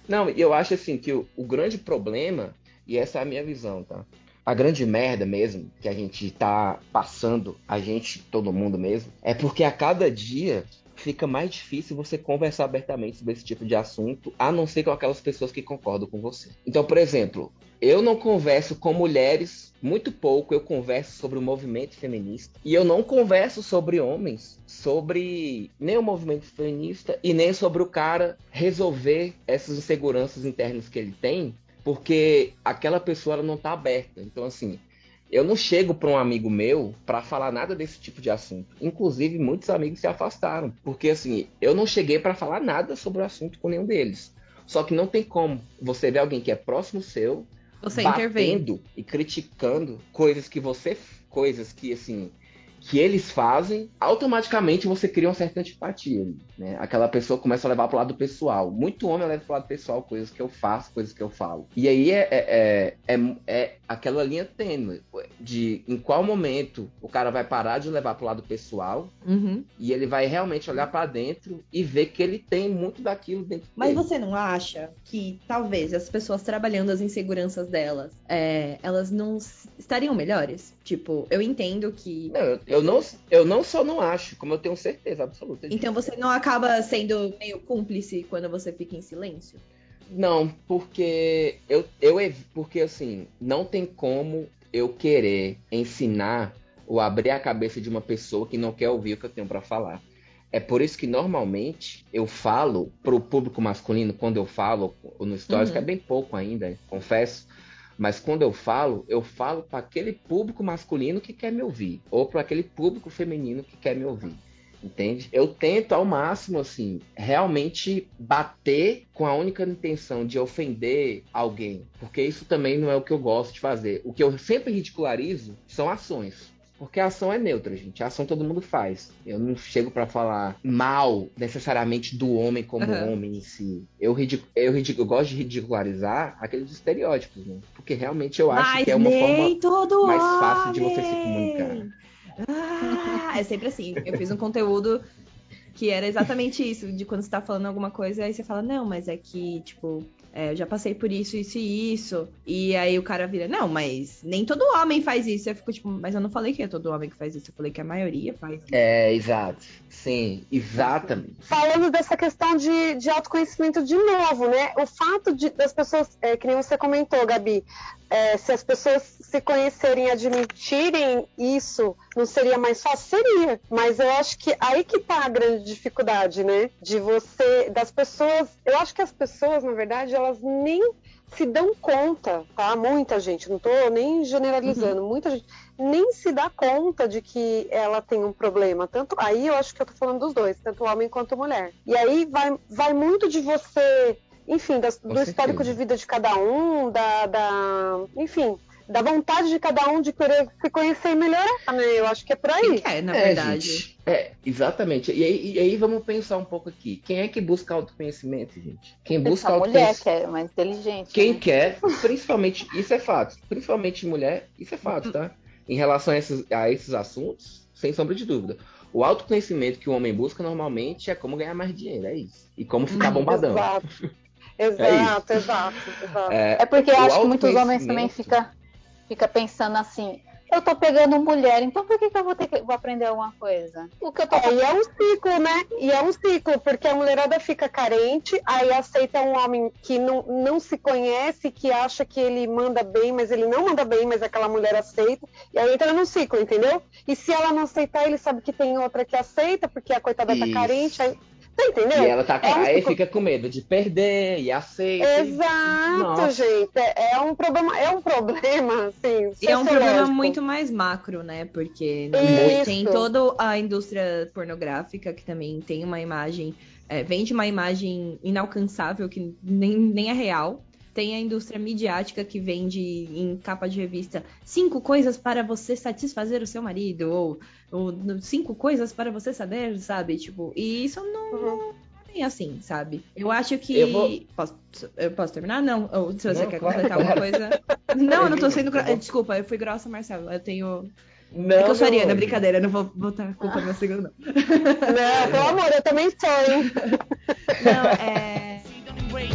E: Não, eu acho assim que o, o grande problema, e essa é a minha visão, tá? A grande merda mesmo que a gente tá passando, a gente, todo mundo mesmo, é porque a cada dia fica mais difícil você conversar abertamente sobre esse tipo de assunto, a não ser com aquelas pessoas que concordam com você. Então, por exemplo, eu não converso com mulheres, muito pouco eu converso sobre o movimento feminista, e eu não converso sobre homens, sobre nem o movimento feminista e nem sobre o cara resolver essas inseguranças internas que ele tem, porque aquela pessoa ela não tá aberta. Então, assim, eu não chego para um amigo meu para falar nada desse tipo de assunto. Inclusive, muitos amigos se afastaram, porque assim, eu não cheguei para falar nada sobre o assunto com nenhum deles. Só que não tem como você ver alguém que é próximo seu
B: Você intervém.
E: batendo e criticando coisas que você coisas que assim que eles fazem, automaticamente você cria uma certa antipatia, né? Aquela pessoa começa a levar pro lado pessoal. Muito homem leva pro lado pessoal coisas que eu faço, coisas que eu falo. E aí é, é, é, é- é aquela linha tênue de em qual momento o cara vai parar de levar pro lado pessoal
B: Uhum.
E: e ele vai realmente olhar pra dentro e ver que ele tem muito daquilo dentro
B: Mas
E: dele.
B: você não acha que talvez as pessoas trabalhando as inseguranças delas, é, elas não estariam melhores? Tipo, eu entendo que.
E: Não, eu, eu não, eu não só não acho, como eu tenho certeza absoluta disso.
B: Então você não acaba sendo meio cúmplice quando você fica em silêncio?
E: Não, porque eu, eu porque assim, não tem como eu querer ensinar ou abrir a cabeça de uma pessoa que não quer ouvir o que eu tenho pra falar. É por isso que normalmente eu falo pro público masculino quando eu falo ou no stories,
B: Uhum.
E: que é bem pouco ainda, confesso. Mas quando eu falo, eu falo para aquele público masculino que quer me ouvir, ou para aquele público feminino que quer me ouvir. Entende? Eu tento ao máximo, assim, realmente bater com a única intenção de ofender alguém. Porque isso também não é o que eu gosto de fazer. O que eu sempre ridicularizo são ações. Porque a ação é neutra, gente. A ação todo mundo faz. Eu não chego pra falar mal necessariamente do homem como
B: Aham.
E: homem em si. Eu, ridic- eu, ridic- eu gosto de ridicularizar aqueles estereótipos, né? Porque realmente eu acho
B: Mas
E: que é uma forma mais fácil de
B: homem.
E: você se comunicar.
B: Ah, é sempre assim. Eu fiz um conteúdo que era exatamente isso, de quando você tá falando alguma coisa, aí você fala, não, mas é que, tipo, é, eu já passei por isso, isso e isso. E aí o cara vira, não, mas nem todo homem faz isso. Eu fico, tipo, mas eu não falei que é todo homem que faz isso, eu falei que a maioria faz isso.
E: É, exato. Sim, exatamente.
D: Falando dessa questão de, de autoconhecimento de novo, né? O fato de, das pessoas, é, que nem você comentou, Gabi, é, se as pessoas se conhecerem e admitirem isso, não seria mais fácil? Seria. Mas eu acho que aí que tá a grande dificuldade, né? De você, das pessoas. Eu acho que as pessoas, na verdade, elas nem se dão conta, tá? Muita gente, não tô nem generalizando, muita gente nem se dá conta de que ela tem um problema. Tanto aí eu acho que eu tô falando dos dois, tanto homem quanto mulher. E aí vai, vai muito de você, enfim, das- do
E: certeza.
D: histórico de vida de cada um, da, da- enfim, da vontade de cada um de querer se conhecer e melhorar, né? Eu acho que é por
B: Quem
D: aí.
B: quer, na
E: É,
B: verdade.
E: gente, é, exatamente. E aí, e aí vamos pensar um pouco aqui. Quem é que busca autoconhecimento, gente? Quem busca
C: Essa mulher
E: autoconhecimento.
C: que é mais inteligente.
E: Quem
C: né?
E: quer, principalmente, isso é fato. Principalmente mulher, isso é fato, tá? Em relação a esses, a esses assuntos, sem sombra de dúvida. O autoconhecimento que o homem busca normalmente é como ganhar mais dinheiro, é isso. E como ficar bombadão.
D: Exato. Exato, exato, exato.
E: É,
C: É porque eu acho que muitos homens também ficam fica pensando assim, eu tô pegando mulher, então por que, que eu vou ter que vou aprender alguma coisa? O que eu tô
D: É, e é um ciclo, né? E é um ciclo, porque a mulherada fica carente, aí aceita um homem que não, não se conhece, que acha que ele manda bem, mas ele não manda bem, mas aquela mulher aceita, e aí entra no ciclo, entendeu? E se ela não aceitar, ele sabe que tem outra que aceita, porque a coitada tá
E: Isso.
D: carente, aí... Tá entendendo?
E: E ela tá
D: É um
E: aí fica com medo de perder e aceita.
D: Exato,
E: Nossa.
D: gente. É, é um problema, é um problema, assim.
B: E é um problema muito mais macro, né? Porque tem toda a indústria pornográfica que também tem uma imagem, é, vende uma imagem inalcançável que nem, nem é real. Tem a indústria midiática que vende em capa de revista cinco coisas para você satisfazer o seu marido, ou, ou cinco coisas para você saber, sabe? Tipo, e isso não,
D: Uhum.
B: não é assim, sabe? Eu acho que.
E: Eu vou-
B: Posso, eu posso terminar? Não. Ou se você
E: Não,
B: quer
E: claro,
B: completar
E: claro.
B: alguma coisa. Não, eu não tô sendo. Gro- Desculpa, eu fui grossa, Marcelo. Eu tenho.
E: Não,
B: é que eu sou Ariana, brincadeira. Não vou botar a culpa no meu signo, não.
D: Não, pelo amor, eu também sou, hein?
B: Não, é.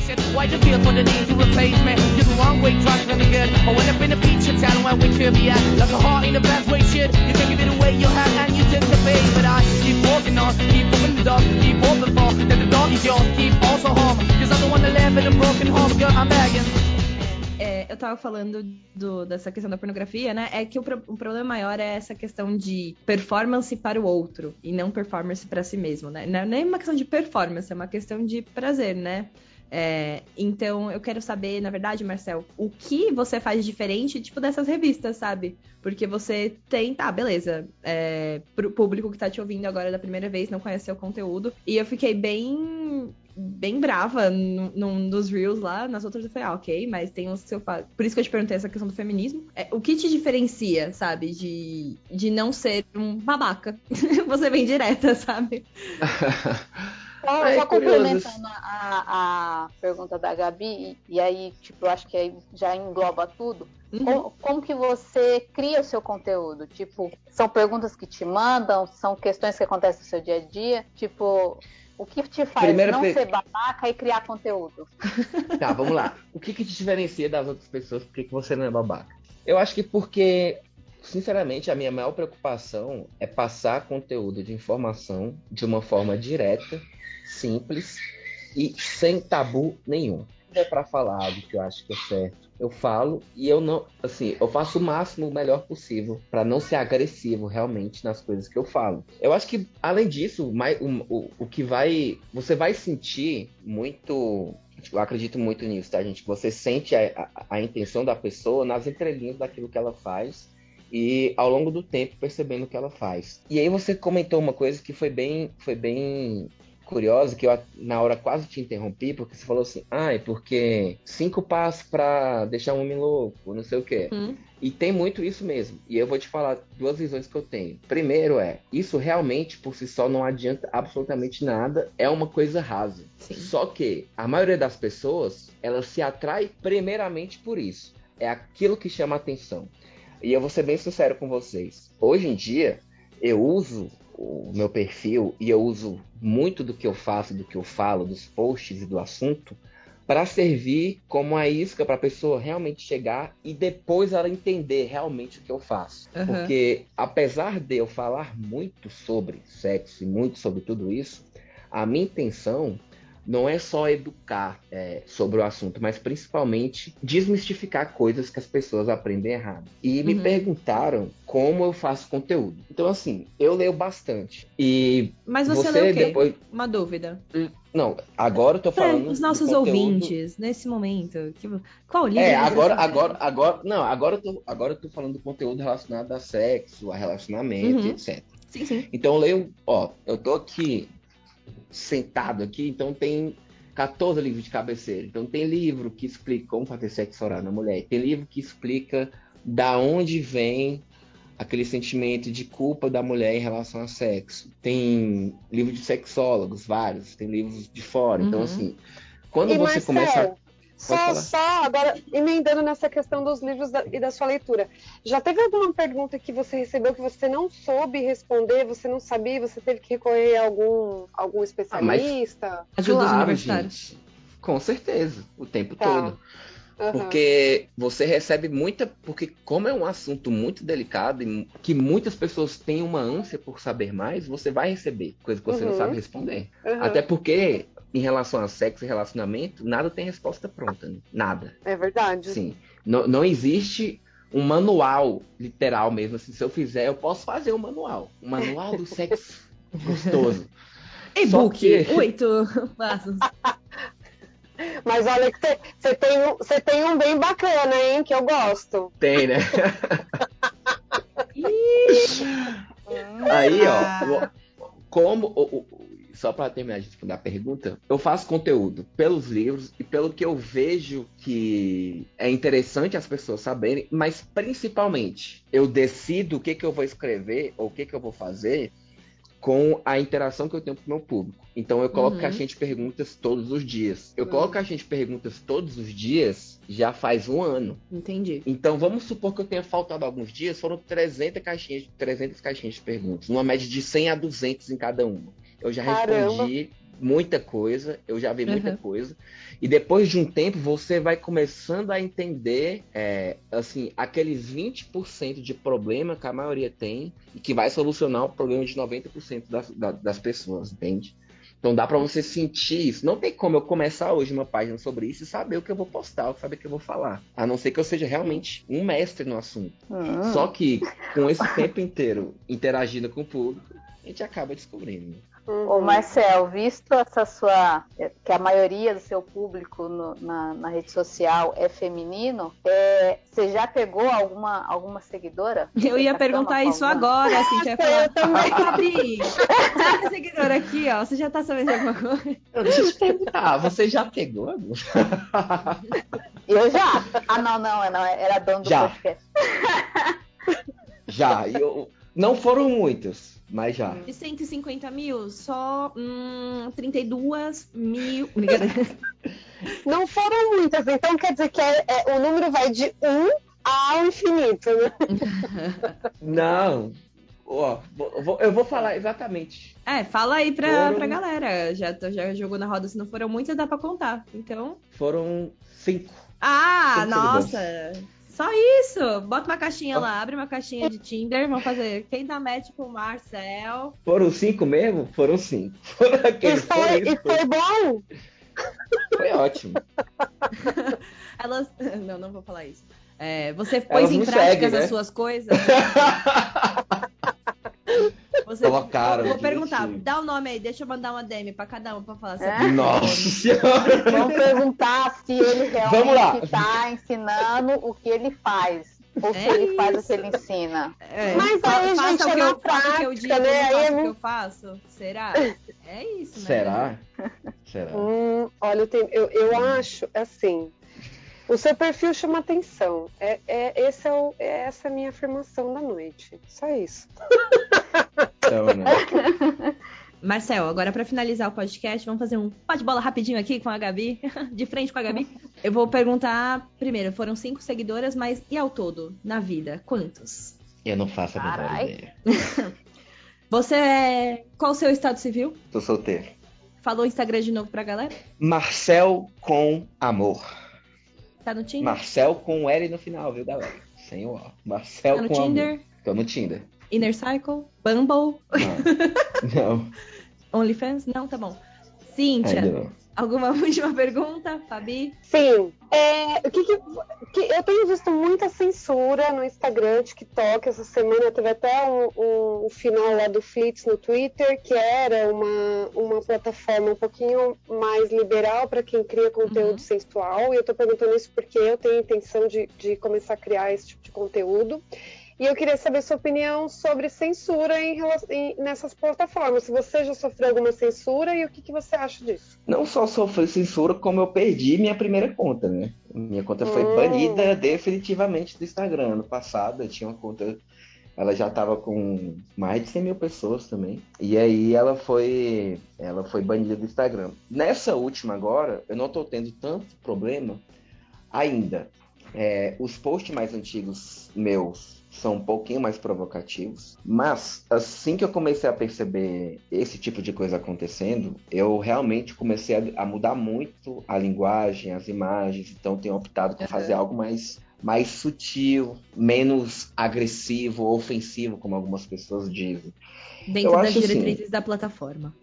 F: Feel for the need to replace me? You're the wrong way, trying to. I went up in a feature town where we should be at. Like a heart in a bad way, shit. You give it away, you have, and you. But I keep walking on, keep moving the dog, keep for. The dog is yours, keep also home. Cause I'm the one that in a broken home, girl, I'm begging.
B: É, eu tava falando do- dessa questão da pornografia, né? É que o, pro- o problema maior é essa questão de performance para o outro e não performance para si mesmo, né? Não é nem uma questão de performance, é uma questão de prazer, né? É, então eu quero saber, na verdade, Marcel, o que você faz diferente, tipo, dessas revistas, sabe? Porque você tem, tá, beleza. É, pro público que tá te ouvindo agora da primeira vez, não conhece seu conteúdo. E eu fiquei bem bem brava num, dos reels lá, nas outras eu falei, ah, ok, mas tem uns que eu falo. Por isso que eu te perguntei essa questão do feminismo. É, o que te diferencia, sabe, de, de não ser um babaca? Você vem direta, sabe?
C: Só, só complementando a, a pergunta da Gabi, e, e aí, tipo, eu acho que aí já engloba tudo.
B: Uhum.
C: Como, como que você cria o seu conteúdo? Tipo, são perguntas que te mandam, são questões que acontecem no seu dia a dia? Tipo, o que te faz
E: Primeira
C: não ser babaca e criar conteúdo?
E: Tá, vamos lá. O que, que te diferencia das outras pessoas? Por que, que você não é babaca? Eu acho que porque, sinceramente, a minha maior preocupação é passar conteúdo de informação de uma forma direta, simples e sem tabu nenhum. Se é pra falar algo que eu acho que é certo, eu falo e eu não, assim, eu faço o máximo o melhor possível pra não ser agressivo realmente nas coisas que eu falo. Eu acho que além disso, mais, o, o, o que vai, você vai sentir muito eu acredito muito nisso, tá, gente? Você sente a, a, a intenção da pessoa nas entrelinhas daquilo que ela faz e ao longo do tempo percebendo o que ela faz. E aí você comentou uma coisa que foi bem, foi bem curiosa, que eu na hora quase te interrompi, porque você falou assim, ai, ah, porque cinco passos pra deixar um homem louco, não sei o quê.
B: Hum.
E: E tem muito isso mesmo. E eu vou te falar duas visões que eu tenho. Primeiro é, isso realmente por si só não adianta absolutamente nada, é uma coisa rasa.
B: Sim.
E: Só que a maioria das pessoas, ela se atrai primeiramente por isso. É aquilo que chama a atenção. E eu vou ser bem sincero com vocês. Hoje em dia, eu uso o meu perfil e eu uso muito do que eu faço, do que eu falo, dos posts e do assunto para servir como a isca para a pessoa realmente chegar e depois ela entender realmente o que eu faço.
B: Uhum.
E: Porque apesar de eu falar muito sobre sexo e muito sobre tudo isso, a minha intenção não é só educar é, sobre o assunto, mas principalmente desmistificar coisas que as pessoas aprendem errado. E me
B: Uhum.
E: perguntaram como eu faço conteúdo. Então, assim, eu leio bastante. E
B: Mas você,
E: você
B: lê o quê?
E: depois.
B: Uma dúvida.
E: Não, agora eu tô
B: Pra
E: falando.
B: os
E: do
B: nossos ouvintes, nesse momento. que- Qual livro?
E: É, agora,
B: você-
E: agora, agora, não, agora eu tô, agora eu tô falando do conteúdo relacionado a sexo, a relacionamento,
B: Uhum.
E: etc.
B: Sim, sim.
E: Então eu leio, ó, eu tô aqui sentado aqui, então tem 14 livros de cabeceira. Então tem livro que explica como fazer sexo oral na mulher, tem livro que explica da onde vem aquele sentimento de culpa da mulher em relação ao sexo. Tem livro de sexólogos, vários, tem livros de fora. Então
B: Uhum.
E: assim, quando
D: E
E: você
D: Marcel,
E: começa a
D: Só, só agora, emendando nessa questão dos livros da- e da sua leitura. Já teve alguma pergunta que você recebeu que você não soube responder, você não sabia, você teve que recorrer a algum, algum especialista?
B: Ajuda dos
E: Claro, gente. Com certeza, o tempo
D: Tá.
E: todo.
D: Aham.
E: Porque você recebe muita. Porque, como é um assunto muito delicado e que muitas pessoas têm uma ânsia por saber mais, você vai receber coisa que você não
D: Uhum.
E: sabe responder.
D: Aham.
E: Até porque, em relação a sexo e relacionamento, nada tem resposta pronta. né? Nada.
D: É verdade.
E: Sim. Não, não existe um manual literal mesmo. Assim, se eu fizer, eu posso fazer um manual. Um manual do sexo gostoso.
B: E-book,
E: que-
B: oito passos.
D: Mas olha que você- tem, um- você tem um bem bacana, hein? Que eu gosto.
E: Tem, né? Aí, ó, o- como. o- o- só para terminar de responder a pergunta, eu faço conteúdo pelos livros e pelo que eu vejo que é interessante as pessoas saberem, mas principalmente eu decido o que, que eu vou escrever ou o que, que eu vou fazer com a interação que eu tenho com o meu público. Então eu coloco
B: Uhum.
E: caixinha de perguntas todos os dias. Eu
D: Uhum.
E: coloco caixinha de perguntas todos os dias já faz um ano.
B: Entendi.
E: Então vamos supor que eu tenha faltado alguns dias, foram 300 caixinhas, 300 caixinhas de perguntas, numa média de 100 a 200 em cada uma. Eu já
D: Caramba.
E: respondi muita coisa, eu já vi muita
B: Uhum.
E: coisa. E depois de um tempo, você vai começando a entender, é, assim, aqueles 20% de problema que a maioria tem e que vai solucionar o problema de 90% das, da- das pessoas, entende? Então dá pra você sentir isso. Não tem como eu começar hoje uma página sobre isso e saber o que eu vou postar, saber o que eu vou falar. A não ser que eu seja realmente um mestre no assunto.
C: Hum.
E: Só que com esse tempo inteiro interagindo com o público, a gente acaba descobrindo.
D: Uhum.
C: Ô Marcel, visto essa sua. que a maioria do seu público no- na, na rede social é feminino, é, você já pegou alguma, alguma seguidora?
B: Eu ia
C: tá
B: perguntar isso
C: alguma?
B: agora, assim, ia falar. Ai, Fabi, sabe seguidora aqui, ó? Você já tá sabendo de alguma coisa?
E: Deixa eu te perguntar, você já pegou?
C: Eu já. Ah, não, não, não era dono do
E: Já.
C: podcast.
E: já, e eu... não foram muitos, mas já.
B: De 150 mil, só hum, 32 mil.
D: Não foram muitas, então quer dizer que é- é- o número vai de 1 ao infinito, né?
E: Não. Ó, vou- eu vou falar exatamente.
B: É, fala aí pra,
E: Foram-
B: pra galera. Já, já jogou na roda, se não foram muitas, dá pra contar. Então.
E: Foram cinco.
B: Ah,
E: Cinco
B: nossa! Só isso! Bota uma caixinha lá, abre uma caixinha de Tinder, vamos fazer. Quem dá match com o Marcel?
E: Foram cinco mesmo? Foram cinco. Foram
D: E
E: aqueles,
D: foi,
E: foram
D: e
E: foi,
D: bom?
E: foi ótimo.
B: Elas. Não, não vou falar isso. É, você pôs
E: Elas
B: em prática
E: seguem,
B: as
E: né?
B: suas coisas? Você,
E: Colocaram
B: eu vou perguntar,
E: direitinho.
B: dá o nome aí, deixa eu mandar uma DM pra cada um pra falar.
C: É?
E: Nossa senhora!
C: Vamos perguntar se ele realmente está ensinando o que ele faz. Ou se
B: É
C: ele faz o
B: isso.
C: que ele ensina.
B: É,
D: Mas aí,
B: faça
D: gente,
B: o
D: é
B: que
D: na
B: eu o que eu digo,
D: prática, né? Aí
B: faço
D: é
B: o que eu faço? Será? É isso, né?
E: Será? Será?
D: Hum, olha, eu, tenho- eu, eu acho assim. O seu perfil chama atenção. É, é, esse é o- é essa é a minha afirmação da noite. Só isso.
E: Então, né?
B: Marcel, agora pra finalizar o podcast, vamos fazer um bate-bola rapidinho aqui com a Gabi, de frente com a Gabi. Eu vou perguntar primeiro, foram cinco seguidoras, mas e ao todo, na vida, quantos?
E: Eu não faço a menor ideia.
B: Você é... Qual o seu estado civil?
E: Tô solteiro.
B: Falou o Instagram de novo pra galera?
E: Marcel com amor.
B: Tá no Tinder?
E: Marcel com L no final, viu, galera? Sem o O. Marcel
B: Tá no
E: com
B: Tinder?
E: amor. Tô no Tinder.
B: Inner Cycle? Bumble?
E: Não. não.
B: OnlyFans? Não, tá bom. Cíntia,
E: Ainda
B: alguma última pergunta? Fabi?
D: Sim. É, o que que- que- eu tenho visto muita censura no Instagram, TikTok. Essa semana teve até um, um- um final lá do Flits no Twitter, que era uma, uma plataforma um pouquinho mais liberal para quem cria conteúdo
B: Uhum.
D: sensual. E eu tô perguntando isso porque eu tenho intenção de, de começar a criar esse tipo de conteúdo. E eu queria saber sua opinião sobre censura em, em- nessas plataformas. Se você já sofreu alguma censura e o que, que você acha disso?
E: Não só sofri censura, como eu perdi minha primeira conta, né? Minha conta foi
D: Hum.
E: banida definitivamente do Instagram. Ano passado eu tinha uma conta, ela já tava com mais de 100 mil pessoas também. E aí ela foi, ela foi banida do Instagram. Nessa última agora, eu não tô tendo tanto problema ainda. É, os posts mais antigos meus são um pouquinho mais provocativos, mas assim que eu comecei a perceber esse tipo de coisa acontecendo, eu realmente comecei a, a mudar muito a linguagem, as imagens, então tenho optado por fazer algo mais mais sutil, menos agressivo, ofensivo, como algumas pessoas dizem.
B: Dentro
E: Eu
B: das
E: assim,
B: diretrizes da plataforma.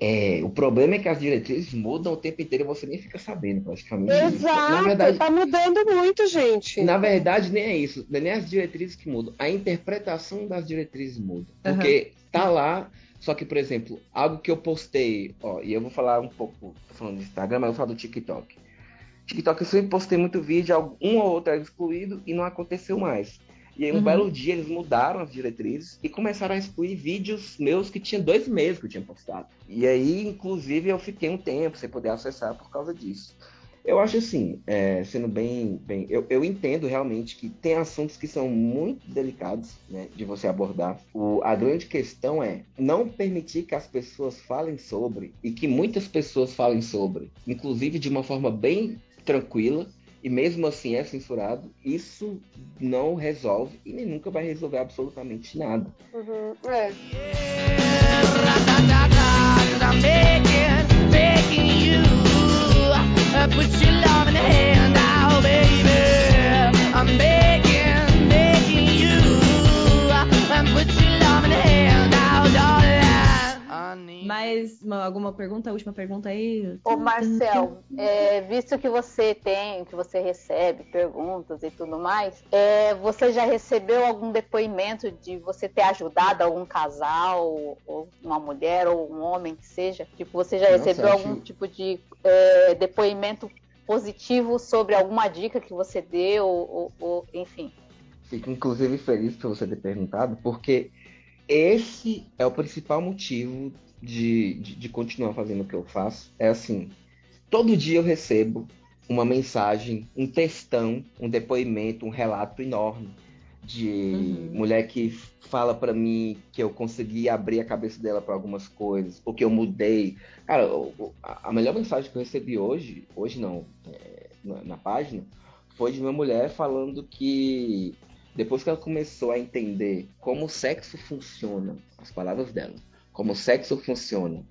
E: É, o problema é que as diretrizes mudam o tempo inteiro e você nem fica sabendo, praticamente. Na
D: Exato,
E: verdade,
D: tá mudando muito, gente.
E: na verdade, nem é isso. Nem as diretrizes que mudam. A interpretação das diretrizes muda. Porque tá lá, só que, por exemplo, algo que eu postei, ó, e eu vou falar um pouco, tô falando do Instagram, mas eu vou falar do TikTok. TikTok eu sempre postei muito vídeo, um ou outro era excluído e não aconteceu mais. E aí, um
B: Uhum.
E: belo dia, eles mudaram as diretrizes e começaram a excluir vídeos meus que tinha dois meses que eu tinha postado. E aí, inclusive, eu fiquei um tempo sem poder acessar por causa disso. Eu acho assim, é, sendo bem. bem eu, eu entendo realmente que tem assuntos que são muito delicados né, de você abordar. O, a grande questão é não permitir que as pessoas falem sobre e que muitas pessoas falem sobre, inclusive de uma forma bem tranquila, e mesmo assim é censurado, isso não resolve e nem nunca vai resolver absolutamente nada.
D: Uhum, é.
F: I'm
B: Mais uma- alguma pergunta? Última pergunta aí?
C: Ô Marcel, é, visto que você tem, que você recebe perguntas e tudo mais, é, você já recebeu algum depoimento de você ter ajudado algum casal, ou uma mulher, ou um homem que seja? Tipo, você já
E: Nossa,
C: recebeu
E: acho-
C: algum tipo de é, depoimento positivo sobre alguma dica que você deu, ou, ou- enfim?
E: Fico inclusive feliz por você ter perguntado, porque esse é o principal motivo de, de, de continuar fazendo o que eu faço. É assim, todo dia eu recebo uma mensagem, um textão, um depoimento, um relato enorme de
B: Uhum.
E: mulher que fala pra mim que eu consegui abrir a cabeça dela para algumas coisas, ou que eu mudei. Cara, a melhor mensagem que eu recebi hoje, hoje não, é, na, na página, foi de uma mulher falando que depois que ela começou a entender como o sexo funciona, as palavras dela, como o sexo funciona,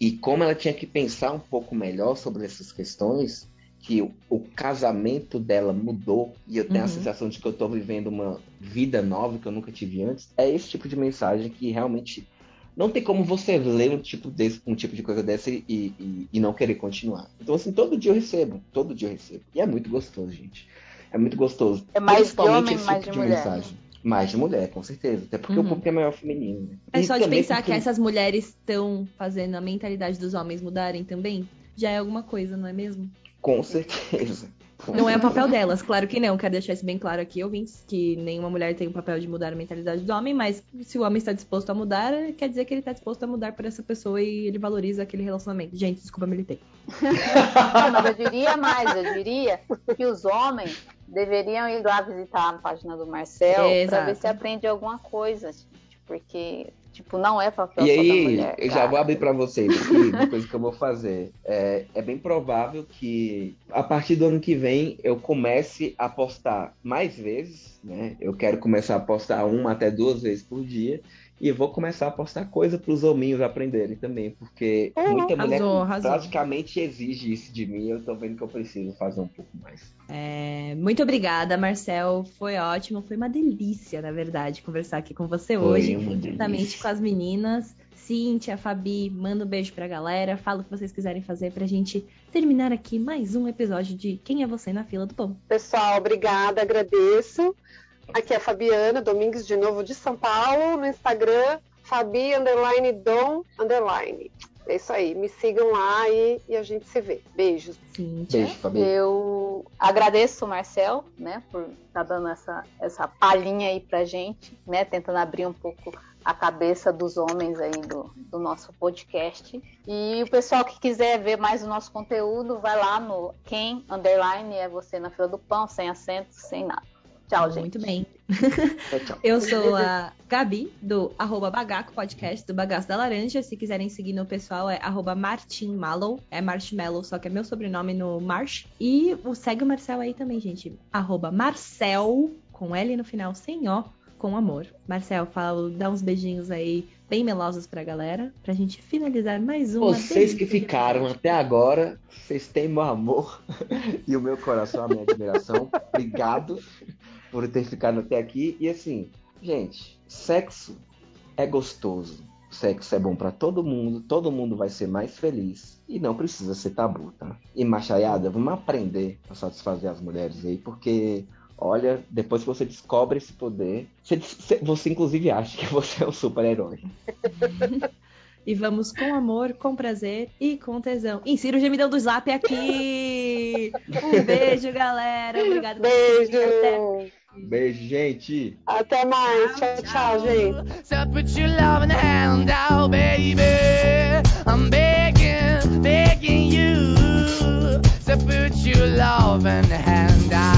E: e como ela tinha que pensar um pouco melhor sobre essas questões, que o, o casamento dela mudou, e eu tenho a
B: Uhum.
E: sensação de que eu estou vivendo uma vida nova que eu nunca tive antes, é esse tipo de mensagem que realmente não tem como você ler um tipo, desse, um tipo de coisa dessa e, e, e não querer continuar. Então, assim, todo dia eu recebo, todo dia eu recebo. E é muito gostoso, gente. É muito gostoso.
C: É mais de
E: Principalmente
C: homem,
E: esse
C: mais
E: tipo
C: de mulher?
E: mensagem. Mais de mulher, com certeza. Até porque
B: Uhum.
E: o público é maior feminino. né?
B: É
E: E
B: só de pensar
E: porque-
B: que essas mulheres estão fazendo a mentalidade dos homens mudarem também, já é alguma coisa, não é mesmo?
E: Com certeza.
B: Não é o papel delas, claro que não. Quero deixar isso bem claro aqui, ouvintes, que nenhuma mulher tem o papel de mudar a mentalidade do homem, mas se o homem está disposto a mudar, quer dizer que ele está disposto a mudar por essa pessoa e ele valoriza aquele relacionamento. Gente, desculpa, militei.
C: Não, mas eu diria mais, eu diria que os homens deveriam ir lá visitar a página do Marcel pra
B: Exato.
C: ver se aprende alguma coisa, gente, porque tipo não é papel
E: E aí,
C: mulher.
E: eu já vou abrir para vocês aqui uma coisa que eu vou fazer. É, é bem provável que a partir do ano que vem eu comece a postar mais vezes, né? Eu quero começar a postar uma até duas vezes por dia. E vou começar a postar coisa para os hominhos aprenderem também, porque
D: Uhum.
E: muita mulher
B: arrasou.
E: praticamente exige isso de mim. Eu tô vendo que eu preciso fazer um pouco mais.
B: É, muito obrigada, Marcel. Foi ótimo, foi uma delícia, na verdade, conversar aqui com você
E: Foi
B: hoje, juntamente com as meninas. Cíntia, Fabi, manda um beijo pra galera. Fala o que vocês quiserem fazer pra gente terminar aqui mais um episódio de Quem é Você na Fila do Pão.
D: Pessoal, obrigada, agradeço. Aqui é a Fabiana Domingues, de novo de São Paulo, no Instagram, Fabi underline Dom underline. É isso aí, me sigam lá e, e a gente se vê. Beijos.
B: Cíntia.
E: Beijo, Fabi.
C: Eu agradeço o Marcel, né, por estar dando essa, essa palhinha aí pra gente, né, tentando abrir um pouco a cabeça dos homens aí do, do nosso podcast. E o pessoal que quiser ver mais o nosso conteúdo, vai lá no quem underline é você na fila do pão, sem acento, sem nada. Tchau, gente.
B: Muito bem.
E: Tchau, tchau.
B: Eu sou a Gabi, do arroba Bagaco Podcast, do Bagaço da Laranja. Se quiserem seguir no pessoal, é arroba Martin Mallow. É Marshmallow, só que é meu sobrenome no Marsh. E o- segue o Marcel aí também, gente. Arroba Marcel, com L no final, sem O, com amor. Marcel, fala, dá uns beijinhos aí, bem melosos pra galera, pra gente finalizar mais uma.
E: Vocês que ficaram até agora, vocês têm meu amor e o meu coração, a minha admiração. Obrigado por ter ficado até aqui. E assim, gente, sexo é gostoso. Sexo é bom pra todo mundo, todo mundo vai ser mais feliz e não precisa ser tabu, tá? E machaiada, vamos aprender a satisfazer as mulheres aí, porque olha, depois que você descobre esse poder, você- você inclusive acha que você é um super-herói.
B: E vamos com amor, com prazer e com tesão. Insira o gemidão do Zap aqui! Um beijo, galera. Obrigada por assistir. Até
D: Beijo.
E: Beijo, gente!
D: Até mais. Tchau, tchau, gente.
F: So put your loving hand out, baby. I'm begging, begging you. So put your loving hand out.